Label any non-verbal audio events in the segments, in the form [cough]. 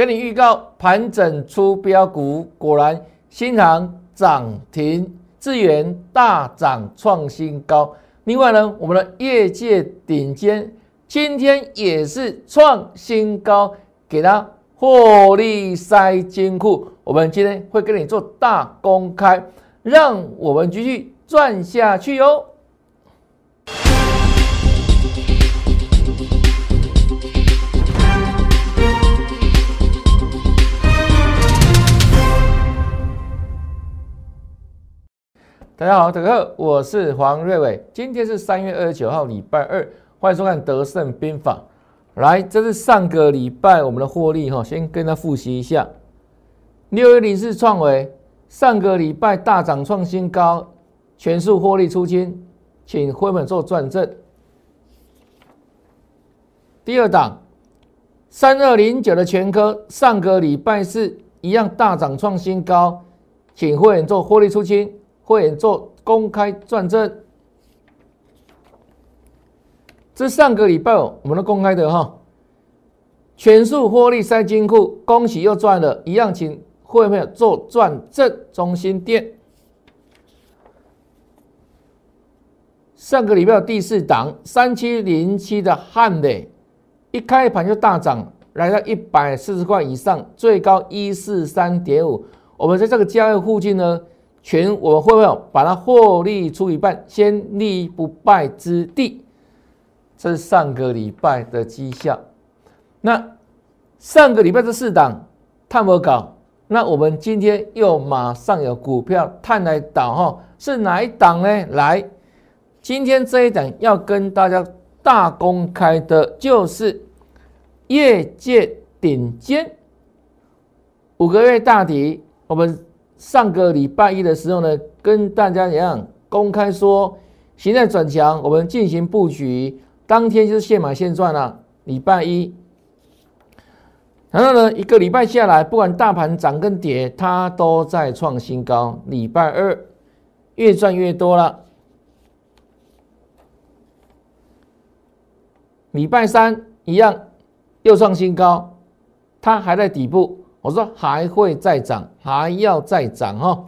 给你预告盘整出标股，果然新航涨停，智源大涨创新高。另外呢，我们的业界顶尖今天也是创新高，给它获利塞金库。我们今天会跟你做大公开，让我们继续赚下去哟。大家好，大家好，我是黄瑞伟。今天是三月二十九号，礼拜二，欢迎收看《德胜兵法》。来，这是上个礼拜我们的获利哈，先跟他复习一下。六一零四创维上个礼拜大涨创新高，全数获利出清，请会们做转正。第二档三二零九的全科上个礼拜是一样大涨创新高，请会员做获利出清。会员做公开转正，这上个礼拜我们都公开的哈，全数获利塞金库，恭喜又赚了，一样请会员做转正中心店。上个礼拜第四档三七零七的汉磊，一开盘就大涨，来到一百四十块以上，最高一四三点五。我们在这个价位附近呢。全我们会不会把它获利出一半，先立不败之地？这是上个礼拜的绩效。那上个礼拜这四档探不搞，那我们今天又马上有股票探来导哈，是哪一档呢？来，今天这一档要跟大家大公开的，就是业界顶尖五个月大底，我们。上个礼拜一的时候呢，跟大家一样公开说，现在转强，我们进行布局，当天就是现买现赚了。礼拜一，然后呢，一个礼拜下来，不管大盘涨跟跌，它都在创新高。礼拜二越赚越多了，礼拜三一样又创新高，它还在底部。我说还会再涨，还要再涨哈。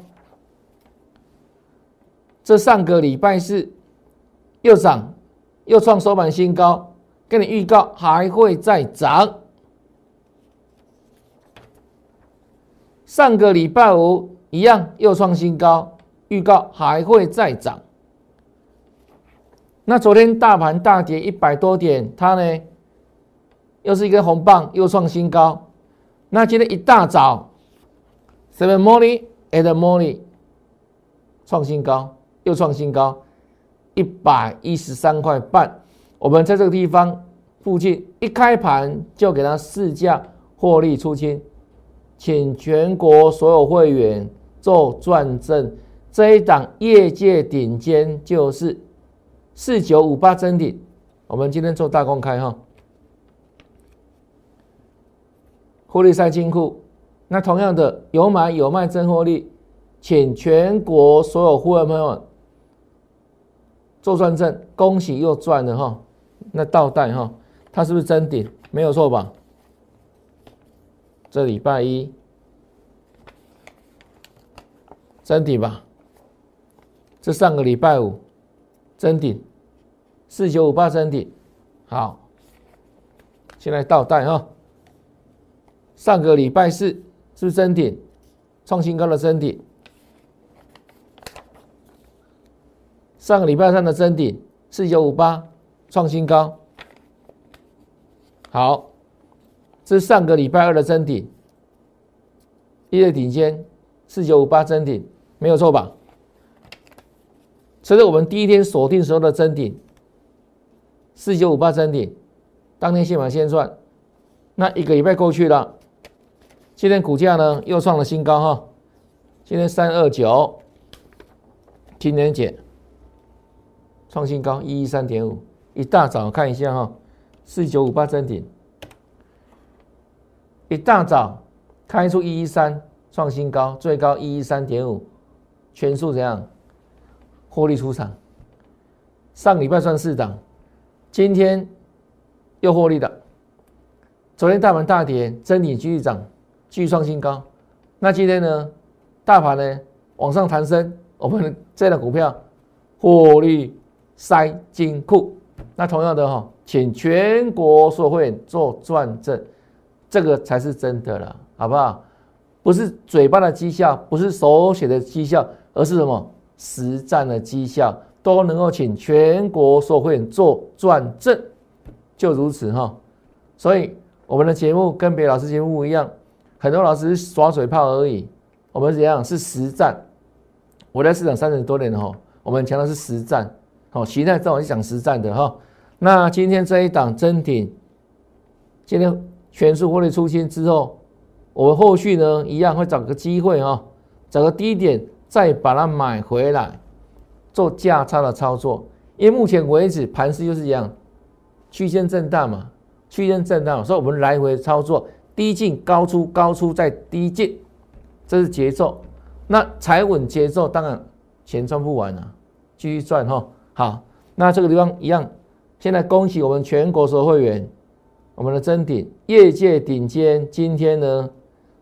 这上个礼拜是又涨，又创收盘新高，跟你预告还会再涨。上个礼拜五一样又创新高，预告还会再涨。那昨天大盘大跌一百多点，它呢又是一根红棒，又创新高。那今天一大早，seven morning at morning，创新高，又创新高，一百一十三块半。我们在这个地方附近一开盘就给它试价获利出清，请全国所有会员做转正。这一档业界顶尖就是四九五八真顶，我们今天做大公开哈。获利塞金库，那同样的有买有卖真获利，请全国所有会员朋友做转正，恭喜又赚了哈！那倒带哈，它是不是真顶？没有错吧？这礼拜一真顶吧？这上个礼拜五真顶，四九五八真顶，好，现在倒带哈。上个礼拜四是不是真顶，创新高的真顶？上个礼拜三的真顶四九五八创新高。好，这是上个礼拜二的真顶，一日顶尖四九五八真顶，没有错吧？这是我们第一天锁定时候的真顶，四九五八真顶，当天现买现赚。那一个礼拜过去了。今天股价呢又创了新高哈，今天三二九，今年减创新高一一三点五，一大早看一下哈，四九五八真顶，一大早开出一一三创新高，最高一一三点五，全数怎样？获利出场，上礼拜算四档，今天又获利的。昨天大盘大跌，真理继续涨，继续创新高。那今天呢，大盘呢往上弹升，我们这样的股票获利塞金库。那同样的哈，请全国所会员做转正，这个才是真的了，好不好？不是嘴巴的绩效，不是手写的绩效，而是什么实战的绩效，都能够请全国所会员做转正，就如此哈。所以我们的节目跟别的老师节目一样，很多老师耍水泡而已，我们怎样是实战？我在市场三十多年了哈，我们强调是实战。好，现在正好是讲实战的哈。那今天这一档真顶，今天全数获利出清之后，我们后续呢一样会找个机会哈，找个低点再把它买回来，做价差的操作。因为目前为止盘势就是一样，区间震荡嘛，区间震荡，所以我们来回操作，低进高出，高出再低进，这是节奏。那踩稳节奏，当然钱赚不完啊，继续赚哈。好，那这个地方一样。现在恭喜我们全国所有会员，我们的真顶业界顶尖，今天呢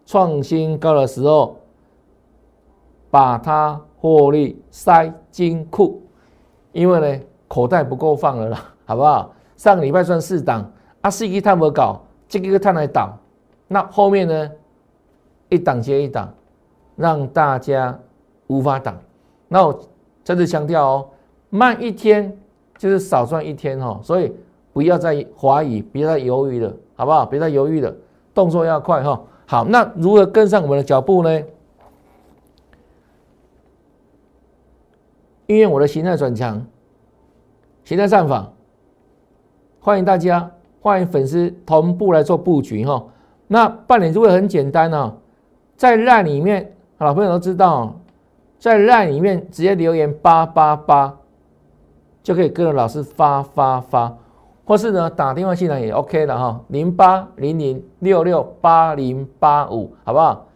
创新高的时候，把它获利塞金库，因为呢口袋不够放了啦，好不好？上个礼拜算四档，啊四一探不搞，这个探来挡，那后面呢一档接一档，让大家无法挡。那我再次强调哦。慢一天就是少赚一天哈，所以不要再怀疑，别再犹豫了，好不好？别再犹豫了，动作要快哈。好，那如何跟上我们的脚步呢？因为我的形态转强，形态上法，欢迎大家，欢迎粉丝同步来做布局哈。那办理就会很简单哦，在 LINE 里面，老朋友都知道，在 LINE 里面直接留言八八八。就可以跟着老师发发发，或是呢打电话进来也 OK 的哈，零八零零六六八零八五，好不好？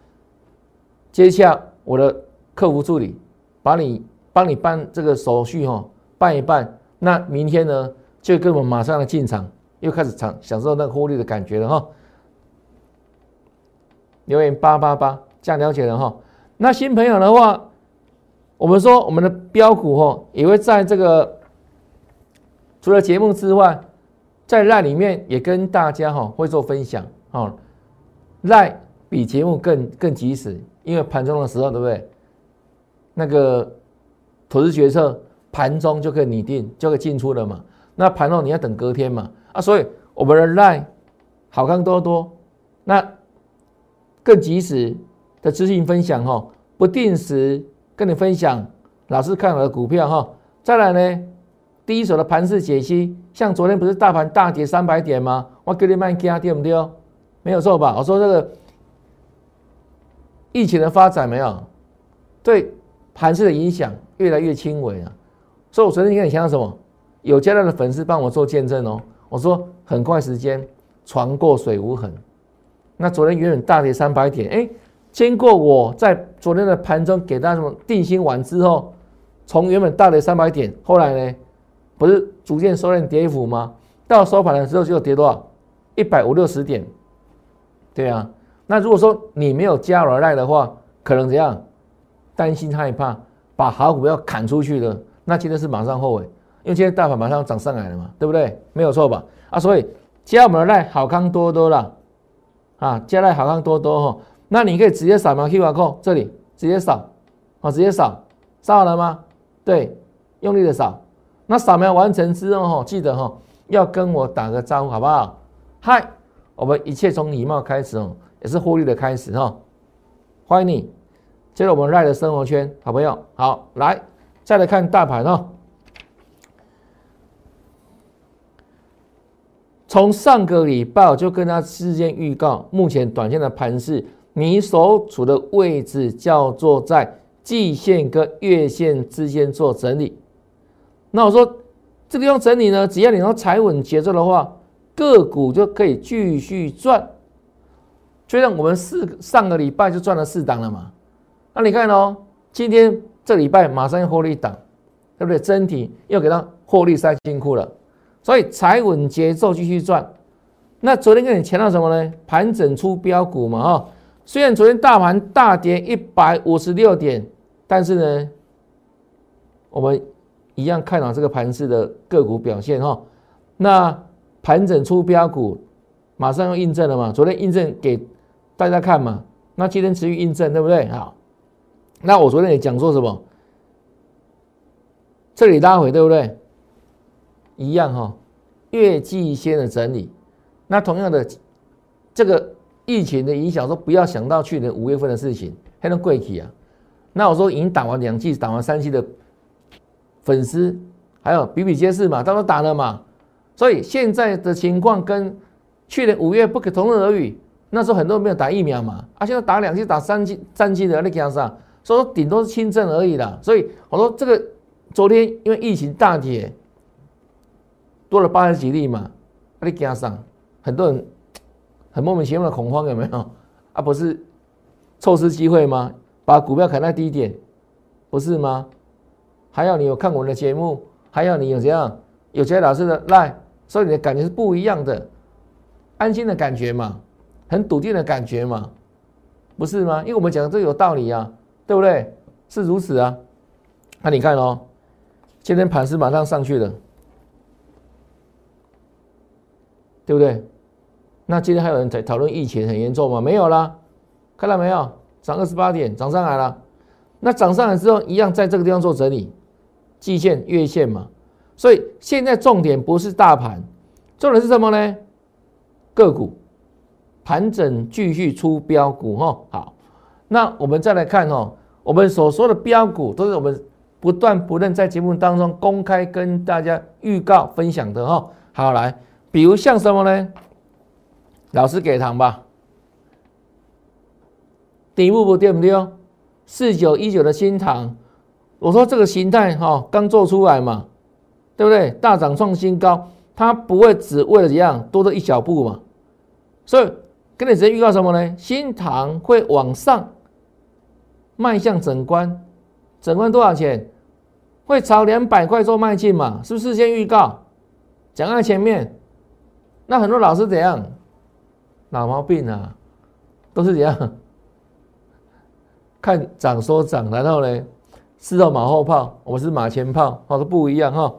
接下我的客服助理把你帮你办这个手续哈，办一办，那明天呢就跟我们马上的进场，又开始享享受那个获利的感觉了哈。留言八八八，这样了解了哈。那新朋友的话，我们说我们的标股哈也会在这个。除了节目之外，在赖里面也跟大家哈会做分享哈，赖比节目更更及时，因为盘中的时候对不对？那个投资决策盘中就可以拟定，就可以进出了嘛。那盘后你要等隔天嘛啊，所以我们的赖好看多多，那更及时的资讯分享哈，不定时跟你分享老师看好的股票哈，再来呢。第一手的盘势解析，像昨天不是大盘大跌三百点吗？我给你卖加对不对？没有错吧？我说这个疫情的发展没有对盘势的影响越来越轻微啊。所以我昨天跟你讲什么？有加量的粉丝帮我做见证哦。我说很快时间船过水无痕。那昨天远远大跌三百点，哎，经过我在昨天的盘中给大家什么定心丸之后，从原本大跌三百点，后来呢？不是逐渐收敛跌幅吗？到收盘的时候就跌多少？一百五六十点，对啊。那如果说你没有加而来的话，可能怎样？担心害怕，把好股票砍出去了，那今天是马上后悔，因为今天大盘马上涨上来了嘛，对不对？没有错吧？啊，所以加我们的赖好康多多了啊，加来好像多多哈。那你可以直接扫描 QR code 这里，直接扫，啊，直接扫，扫好了吗？对，用力的扫。那扫描完成之后哈，记得哈要跟我打个招呼，好不好？嗨，我们一切从礼貌开始哦，也是获利的开始哈。欢迎你，进入我们赖的生活圈，好朋友。好，来再来看大盘哦。从上个礼拜我就跟他事先预告，目前短线的盘势，你所处的位置叫做在季线跟月线之间做整理。那我说，这个地方整理呢，只要你能踩稳节奏的话，个股就可以继续赚。就像我们四上个礼拜就赚了四档了嘛。那你看哦，今天这礼拜马上要获利档，对不对？真体又给它获利塞金库了。所以踩稳节奏继续赚。那昨天跟你强调什么呢？盘整出标股嘛，哈。虽然昨天大盘大跌一百五十六点，但是呢，我们一样看好这个盘势的个股表现，哈。那盘整出标股，马上要印证了嘛？昨天印证给大家看嘛？那今天持续印证，对不对？好，那我昨天也讲说什么？这里拉回，对不对？一样哈，月季线的整理。那同样的，这个疫情的影响，说不要想到去年五月份的事情，还能贵起啊？那我说已经打完两季、打完三季的粉丝，还有比比皆是嘛，他都打了嘛。所以现在的情况跟去年五月不可同日而语。那时候很多人没有打疫苗嘛，啊，现在打两剂、打三剂、三剂的，你讲啥？所以说顶多是轻症而已啦。所以我说这个昨天因为疫情大跌，多了八十几例嘛，你加上很多人 [tsk] 很莫名其妙的恐慌有没有？[laughs] 啊，不是错失机会吗？把股票砍在低点，不是吗？还要你有看我们的节目，还要你有这样有些老师的赖，所以你的感觉是不一样的，安心的感觉嘛。很笃定的感觉嘛，不是吗？因为我们讲的这有道理啊，对不对？是如此啊。那你看哦，今天盘是马上上去了，对不对？那今天还有人在讨论疫情很严重吗？没有啦，看到没有？涨二十八点，涨上来了。那涨上来之后，一样在这个地方做整理，季线、月线嘛。所以现在重点不是大盘，重点是什么呢？个股。盘整继续出标股哈，好，那我们再来看哦，我们所说的标股都是我们不断不断在节目当中公开跟大家预告分享的哈。好来，比如像什么呢？老师给糖吧，底部不对不对哦？四九一九的新糖，我说这个形态哈刚做出来嘛，对不对？大涨创新高，它不会只为了怎样多这一小步嘛，所以。跟你直接预告什么呢？新糖会往上迈向整关，整关多少钱？会朝两百块做迈进嘛？是不是先预告？讲在前面，那很多老师怎样？老毛病啊，都是怎样？看涨说涨，然后呢，事后马后炮，我是马前炮，好都不一样哈。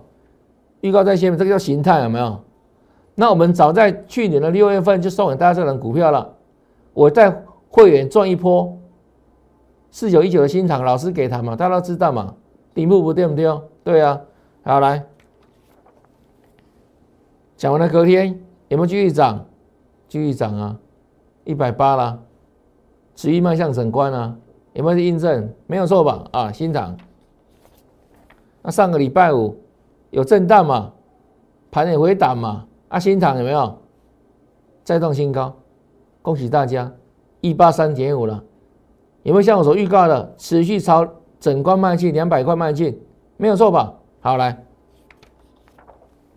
预告在前面，这个叫形态，有没有？那我们早在去年的六月份就送给大家这档股票了，我在会员赚一波，四九一九的新厂老师给他嘛，大家都知道嘛，顶部不对不对哦？对啊，好来，讲完了隔天有没有继续涨？继续涨啊，一百八了，持续迈向整关啊，有没有印证？没有错吧？啊，新厂，那上个礼拜五有震荡嘛，盘也回档嘛。啊，新塘有没有再创新高？恭喜大家，一八三点五了。有没有像我所预告的，持续朝整关迈进，两百块迈进，没有错吧？好来，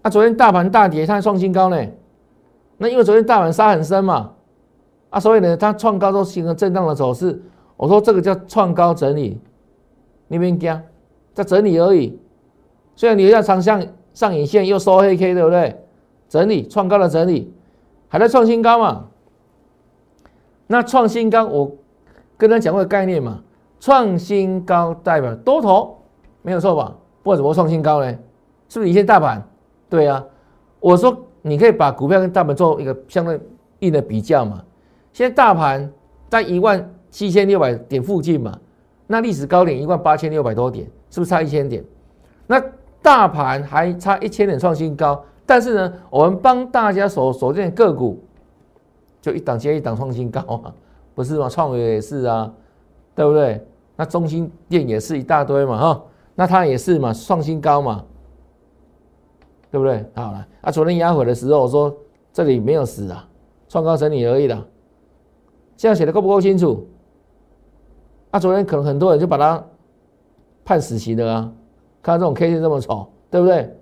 那昨天大盘大跌，它创新高呢？那因为昨天大盘杀很深嘛，啊，所以呢，它创高都形成震荡的走势。我说这个叫创高整理，你别惊，在整理而已。虽然你要长向上影线又收黑 K，对不对？整理创高的整理，还在创新高嘛？那创新高，我跟他讲过概念嘛？创新高代表多头，没有错吧？不然怎么创新高呢？是不是一线大盘？对啊，我说你可以把股票跟大盘做一个相对应的比较嘛。现在大盘在一万七千六百点附近嘛，那历史高点一万八千六百多点，是不是差一千点？那大盘还差一千点创新高。但是呢，我们帮大家所锁定个股，就一档接一档创新高啊，不是吗？创维也是啊，对不对？那中心店也是一大堆嘛，哈，那它也是嘛，创新高嘛，对不对？好了，啊，昨天压回的时候，我说这里没有死啊，创高整理而已的，这样写的够不够清楚？啊，昨天可能很多人就把它判死刑的啊，看到这种 K 线这么丑，对不对？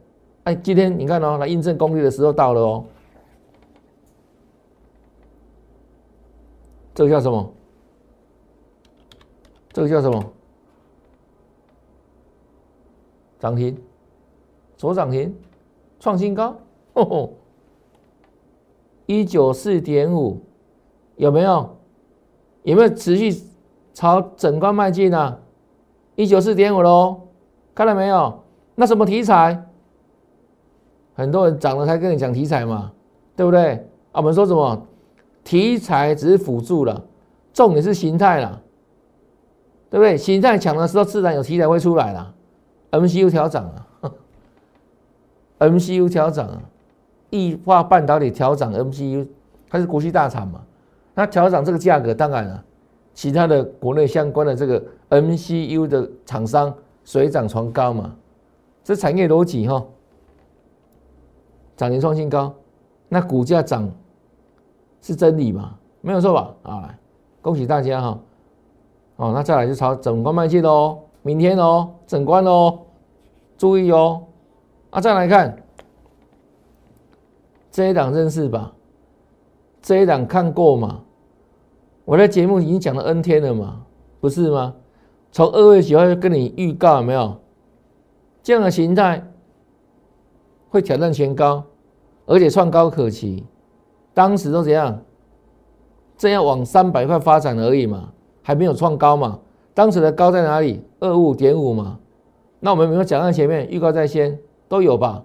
哎，今天你看哦，来印证功率的时候到了哦。这个叫什么？这个叫什么？涨停，左涨停，创新高，吼吼。一九四点五，有没有？有没有持续朝整关迈进呢？一九四点五喽，看到没有？那什么题材？很多人涨了才跟你讲题材嘛，对不对？啊，我们说什么？题材只是辅助了，重点是形态了，对不对？形态强的时候，自然有题材会出来了。MCU 调涨啊，MCU 调涨啊，易化半导体调涨 MCU，它是国际大厂嘛。那调整这个价格，当然了，其他的国内相关的这个 MCU 的厂商水涨船高嘛，这产业逻辑哈，涨停创新高，那股价涨是真理嘛？没有错吧？啊，恭喜大家哈！哦，那再来就朝整关迈进喽，明天哦，整关喽，注意哦。啊，再来看这一档认识吧，这一档看过吗？我在节目已经讲了 N 天了嘛，不是吗？从二月九号就跟你预告有没有？这样的形态会挑战前高，而且创高可期。当时都怎样？这样往三百块发展而已嘛，还没有创高嘛。当时的高在哪里？二五点五嘛。那我们没有讲在前面，预告在先，都有吧？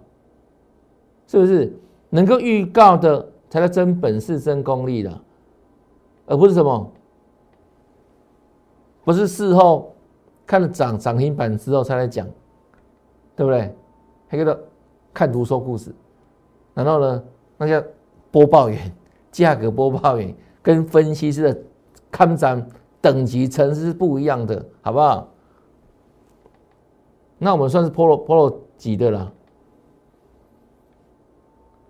是不是？能够预告的才叫真本事、真功力的。而不是什么，不是事后看了涨涨停板之后才来讲，对不对？还叫做看图说故事，然后呢，那叫播报员，[laughs] 价格播报员跟分析师的看涨等级层次是不一样的，好不好？那我们算是 Pro Pro 几的了，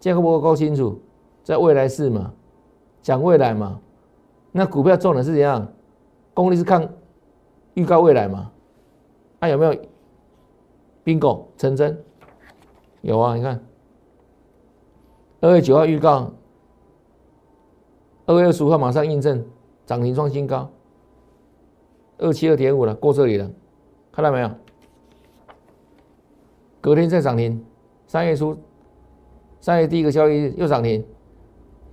价格不够清楚，在未来式嘛，讲未来嘛。那股票重点是怎样？功力是看预告未来嘛？那有没有 bingo 成真？有啊，你看二月九号预告，二月二十五号马上印证涨停创新高，二七二点五了，过这里了，看到没有？隔天再涨停，三月初三月第一个交易日又涨停，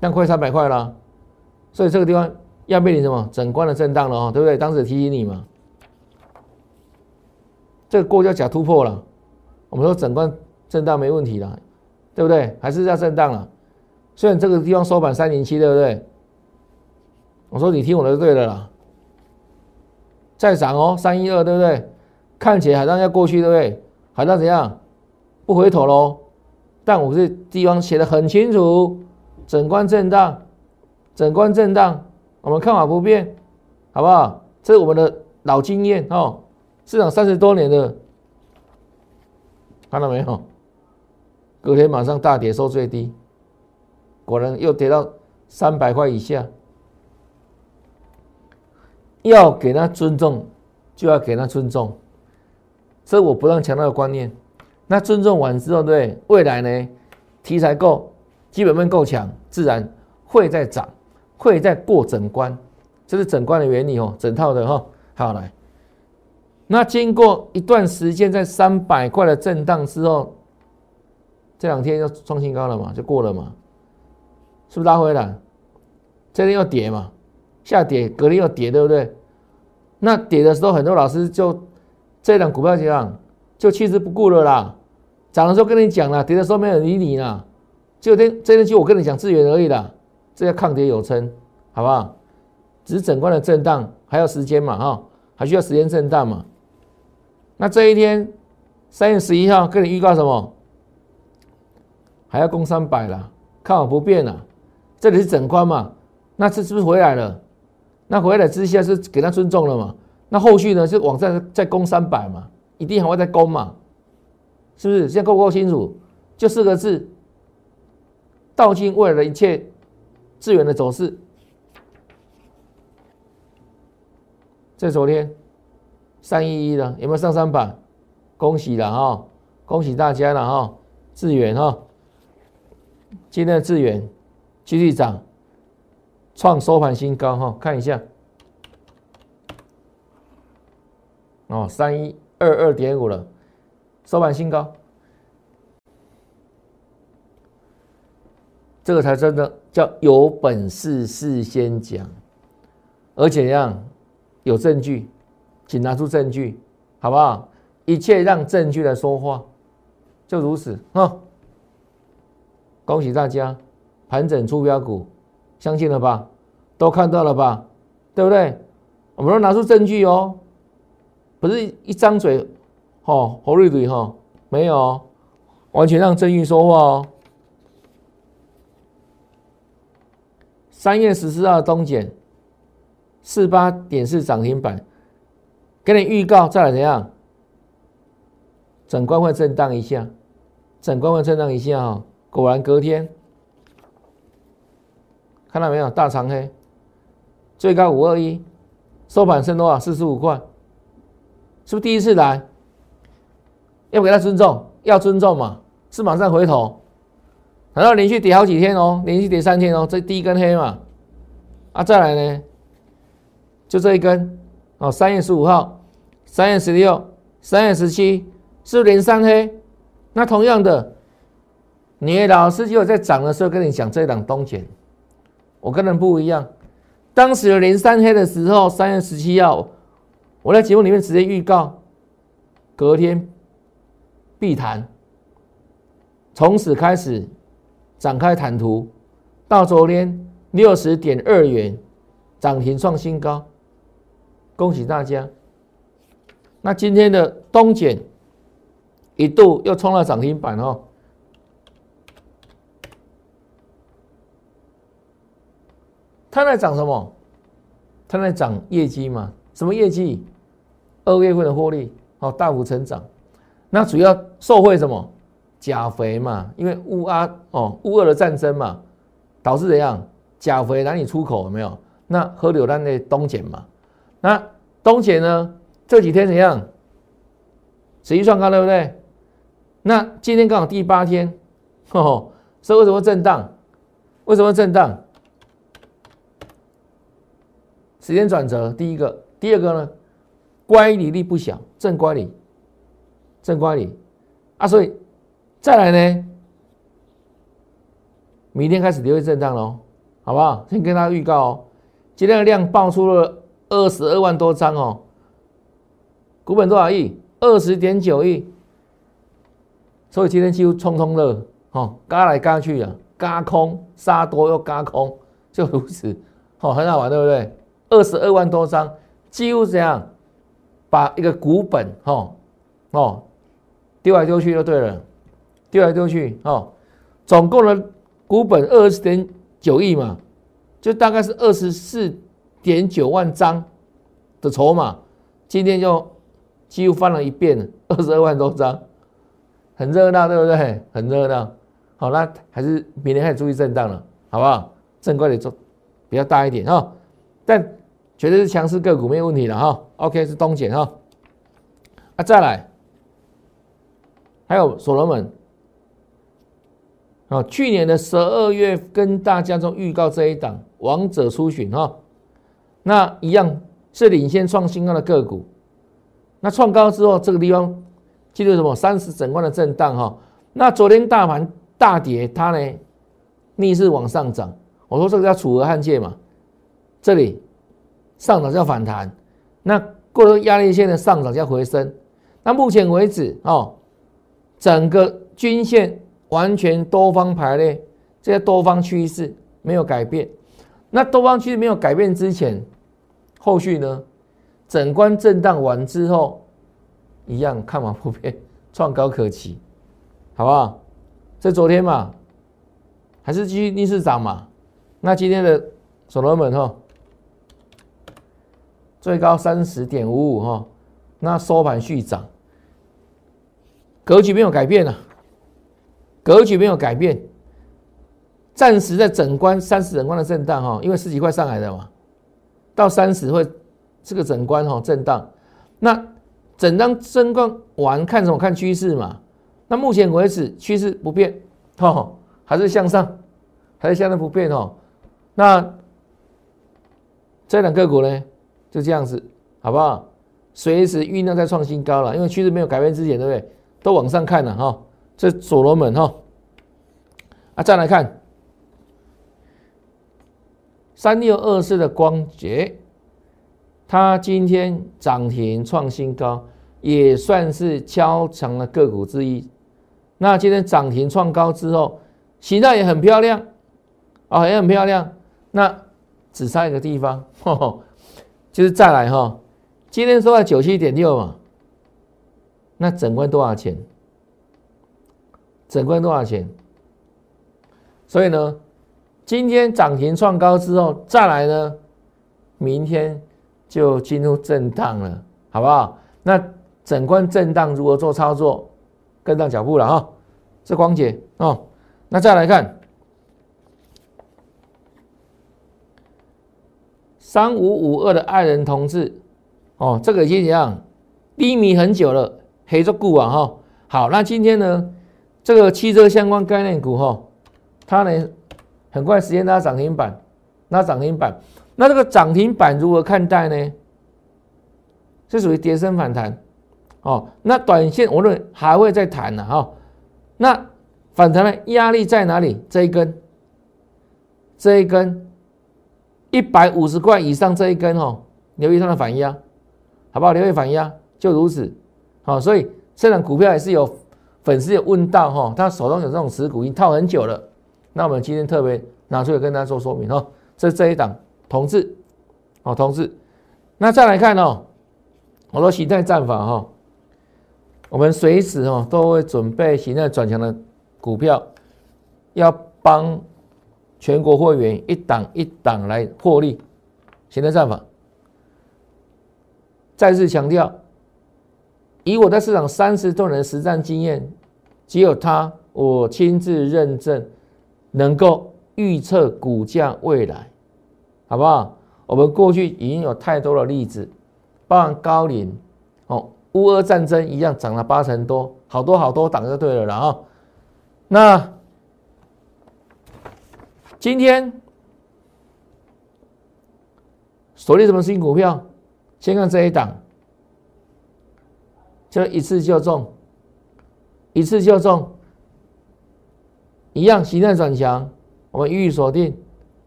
但快三百块了，所以这个地方。要面临什么整关的震荡了哦，对不对？当时提醒你嘛，这个过叫假突破了。我们说整关震荡没问题了，对不对？还是要震荡了。虽然这个地方收盘三零七，对不对？我说你听我的就对了啦。再涨哦，三一二，对不对？看起来好像要过去，对不对？好像怎样？不回头喽。但我这地方写的很清楚，整关震荡，整关震荡。我们看法不变，好不好？这是我们的老经验哦，市场三十多年的，看到没有？隔天马上大跌收最低，果然又跌到三百块以下。要给他尊重，就要给他尊重，这我不断强调的观念。那尊重完之后，对未来呢？题材够，基本面够强，自然会再涨。会再过整关，这是整关的原理哦，整套的哈。好来，那经过一段时间在三百块的震荡之后，这两天又创新高了嘛，就过了嘛，是不是拉回来？这天又跌嘛，下跌，隔天又跌，对不对？那跌的时候，很多老师就这档股票这样就弃之不顾了啦。涨的时候跟你讲了，跌的时候没有理你啦。就天这天就我跟你讲资源而已啦。这叫抗跌有撑，好不好？只是整关的震荡，还要时间嘛，哈，还需要时间震荡嘛。那这一天三月十一号跟你预告什么？还要攻三百了，看好不变了。这里是整关嘛？那这是不是回来了？那回来之下是给他尊重了嘛？那后续呢？就往上再攻三百嘛？一定还会再攻嘛？是不是？现在够不够清楚？就四个字：道尽未来的一切。资源的走势，在昨天三一一的有没有上三百？恭喜了哈，恭喜大家了哈！资源哈，今天的资源继续涨，创收盘新高哈，看一下哦，三一二二点五了，收盘新高，这个才真的。叫有本事事先讲，而且让有证据，请拿出证据，好不好？一切让证据来说话，就如此啊！恭喜大家，盘整出标股，相信了吧？都看到了吧？对不对？我们要拿出证据哦，不是一张嘴，哦，侯瑞瑞哈，没有，完全让证据说话哦。三月十四号东检四八点四涨停板，给你预告，再来怎样？整关会震荡一下，整关会震荡一下哈，果然隔天看到没有？大长黑，最高五二一，收盘剩多少？四十五块，是不是第一次来？要给他尊重，要尊重嘛，是马上回头，难道连续跌好几天哦？连续跌三天哦，这第一根黑嘛，啊，再来呢？就这一根哦，三月十五号，三月十六，三月十七。是不连三黑，那同样的，你老师就有在涨的时候跟你讲这一档东钱，我跟人不一样。当时有连三黑的时候，三月十七号，我在节目里面直接预告，隔天必谈，从此开始展开坦途，到昨天六十点二元涨停创新高，恭喜大家。那今天的东减。一度又冲了涨停板哦，它在涨什么？它在涨业绩嘛？什么业绩？二月份的获利哦，大幅成长。那主要受惠什么？钾肥嘛，因为乌阿哦乌俄的战争嘛，导致怎样？钾肥难以出口，有没有？那河流那东碱嘛，那东碱呢？这几天怎样？持续创高，对不对？那今天刚好第八天，哦，所以为什么震荡？为什么震荡？时间转折，第一个，第二个呢？乖离率不小，正乖离，正乖离啊，所以再来呢，明天开始就会震荡喽，好不好？先跟大家预告哦，今天的量爆出了二十二万多张哦，股本多少亿？二十点九亿。所以今天几乎冲冲乐，哦，嘎来嘎去啊，嘎空杀多又嘎空，就如此，哦，很好玩，对不对？二十二万多张，几乎这样，把一个股本，哦，哦，丢来丢去就对了，丢来丢去，哦，总共的股本二十点九亿嘛，就大概是二十四点九万张的筹码，今天就几乎翻了一遍，二十二万多张。很热闹，对不对？很热闹。好，那还是明天开始注意震荡了，好不好？正规的做比较大一点哈，但绝对是强势个股，没有问题的哈。OK，是东碱哈。啊，再来，还有所罗门。啊，去年的十二月跟大家中预告这一档王者出巡哈，那一样是领先创新高的个股。那创高之后，这个地方。记住什么？三十整关的震荡哈。那昨天大盘大跌，它呢逆势往上涨。我说这个叫楚河汉界嘛。这里上涨叫反弹，那过了压力线的上涨叫回升。那目前为止哦，整个均线完全多方排列，这些多方趋势没有改变。那多方趋势没有改变之前，后续呢？整关震荡完之后。一样看法不变，创高可期，好不好？这昨天嘛，还是继续逆势涨嘛。那今天的所罗门哈，最高三十点五五哈，那收盘续涨，格局没有改变啊，格局没有改变，暂时在整关三十整关的震荡哈，因为十几块上来的嘛，到三十会这个整关哈震荡，那。整张升光完看什么？看趋势嘛。那目前为止趋势不变，哦，还是向上，还是向上不变哦。那这两个股呢，就这样子，好不好？随时酝酿在创新高了，因为趋势没有改变之前，对不对？都往上看了哈。这所罗门哈，啊，再来看三六二四的光捷，它今天涨停创新高，也算是超强的个股之一。那今天涨停创高之后，形态也很漂亮，啊，也很漂亮。那只差一个地方，[laughs] 就是再来哈，今天收在九七点六嘛，那整关多少钱？整关多少钱？所以呢？今天涨停创高之后，再来呢，明天就进入震荡了，好不好？那整关震荡如何做操作？跟上脚步了哈，这光姐哦。那再来看三五五二的爱人同志哦，这个已经怎样低迷很久了，黑着股啊哈。好，那今天呢，这个汽车相关概念股哈，它呢？很快时间拉涨停板，拉涨停板，那这个涨停板如何看待呢？是属于跌升反弹，哦，那短线我认为还会再弹呢，哈，那反弹的压力在哪里？这一根，这一根一百五十块以上这一根哦，留意它的反压，好不好？留意反压就如此，好，所以这档股票也是有粉丝有问到哈，他手中有这种持股已经套很久了。那我们今天特别拿出来跟大家做说明哦，这这一档同志，哦同志，那再来看哦，我说形态战法哈，我们随时哦都会准备形态转强的股票，要帮全国会员一档一档来获利，形态战法，再次强调，以我在市场三十多年的实战经验，只有他我亲自认证。能够预测股价未来，好不好？我们过去已经有太多的例子，包含高龄哦，乌俄战争一样涨了八成多，好多好多档就对了了啊。那今天锁定什么新股票？先看这一档，就一次就中，一次就中。一样，形态转强，我们予以锁定。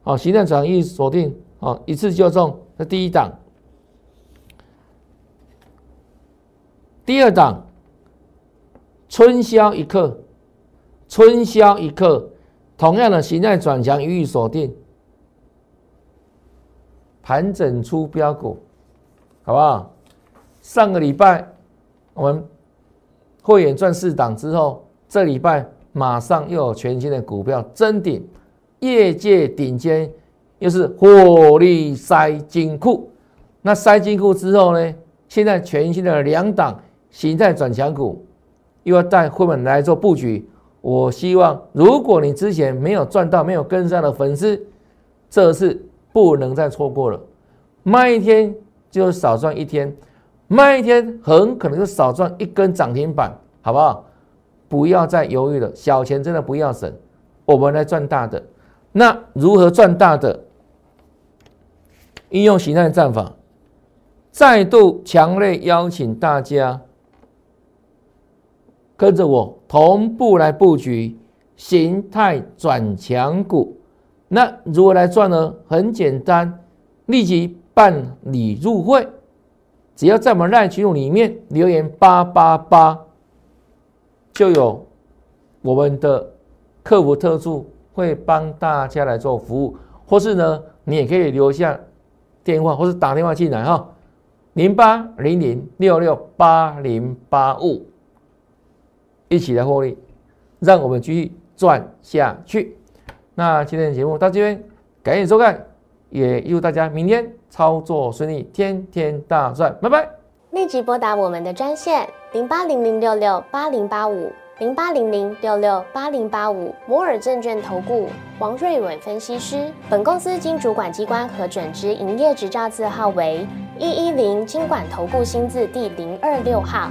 好，形态转予以锁定，好，一次就中。这第一档，第二档，春宵一刻，春宵一刻，同样的形态转强予以锁定，盘整出标股，好不好？上个礼拜我们会员赚四档之后，这礼拜。马上又有全新的股票增顶，业界顶尖，又是火力塞金库。那塞金库之后呢？现在全新的两档形态转强股，又要带会员来做布局。我希望，如果你之前没有赚到、没有跟上的粉丝，这次不能再错过了。慢一天就少赚一天，慢一天很可能就少赚一根涨停板，好不好？不要再犹豫了，小钱真的不要省，我们来赚大的。那如何赚大的？应用形态战法，再度强烈邀请大家跟着我同步来布局形态转强股。那如何来赚呢？很简单，立即办理入会，只要在我们赖群组里面留言八八八。就有我们的客服特助会帮大家来做服务，或是呢，你也可以留下电话，或是打电话进来哈，零八零零六六八零八五，一起来获利，让我们继续赚下去。那今天的节目到这边，感谢收看，也祝大家明天操作顺利，天天大赚，拜拜。立即拨打我们的专线零八零零六六八零八五零八零零六六八零八五摩尔证券投顾王瑞伟分析师。本公司经主管机关核准之营业执照字号为一一零金管投顾新字第零二六号。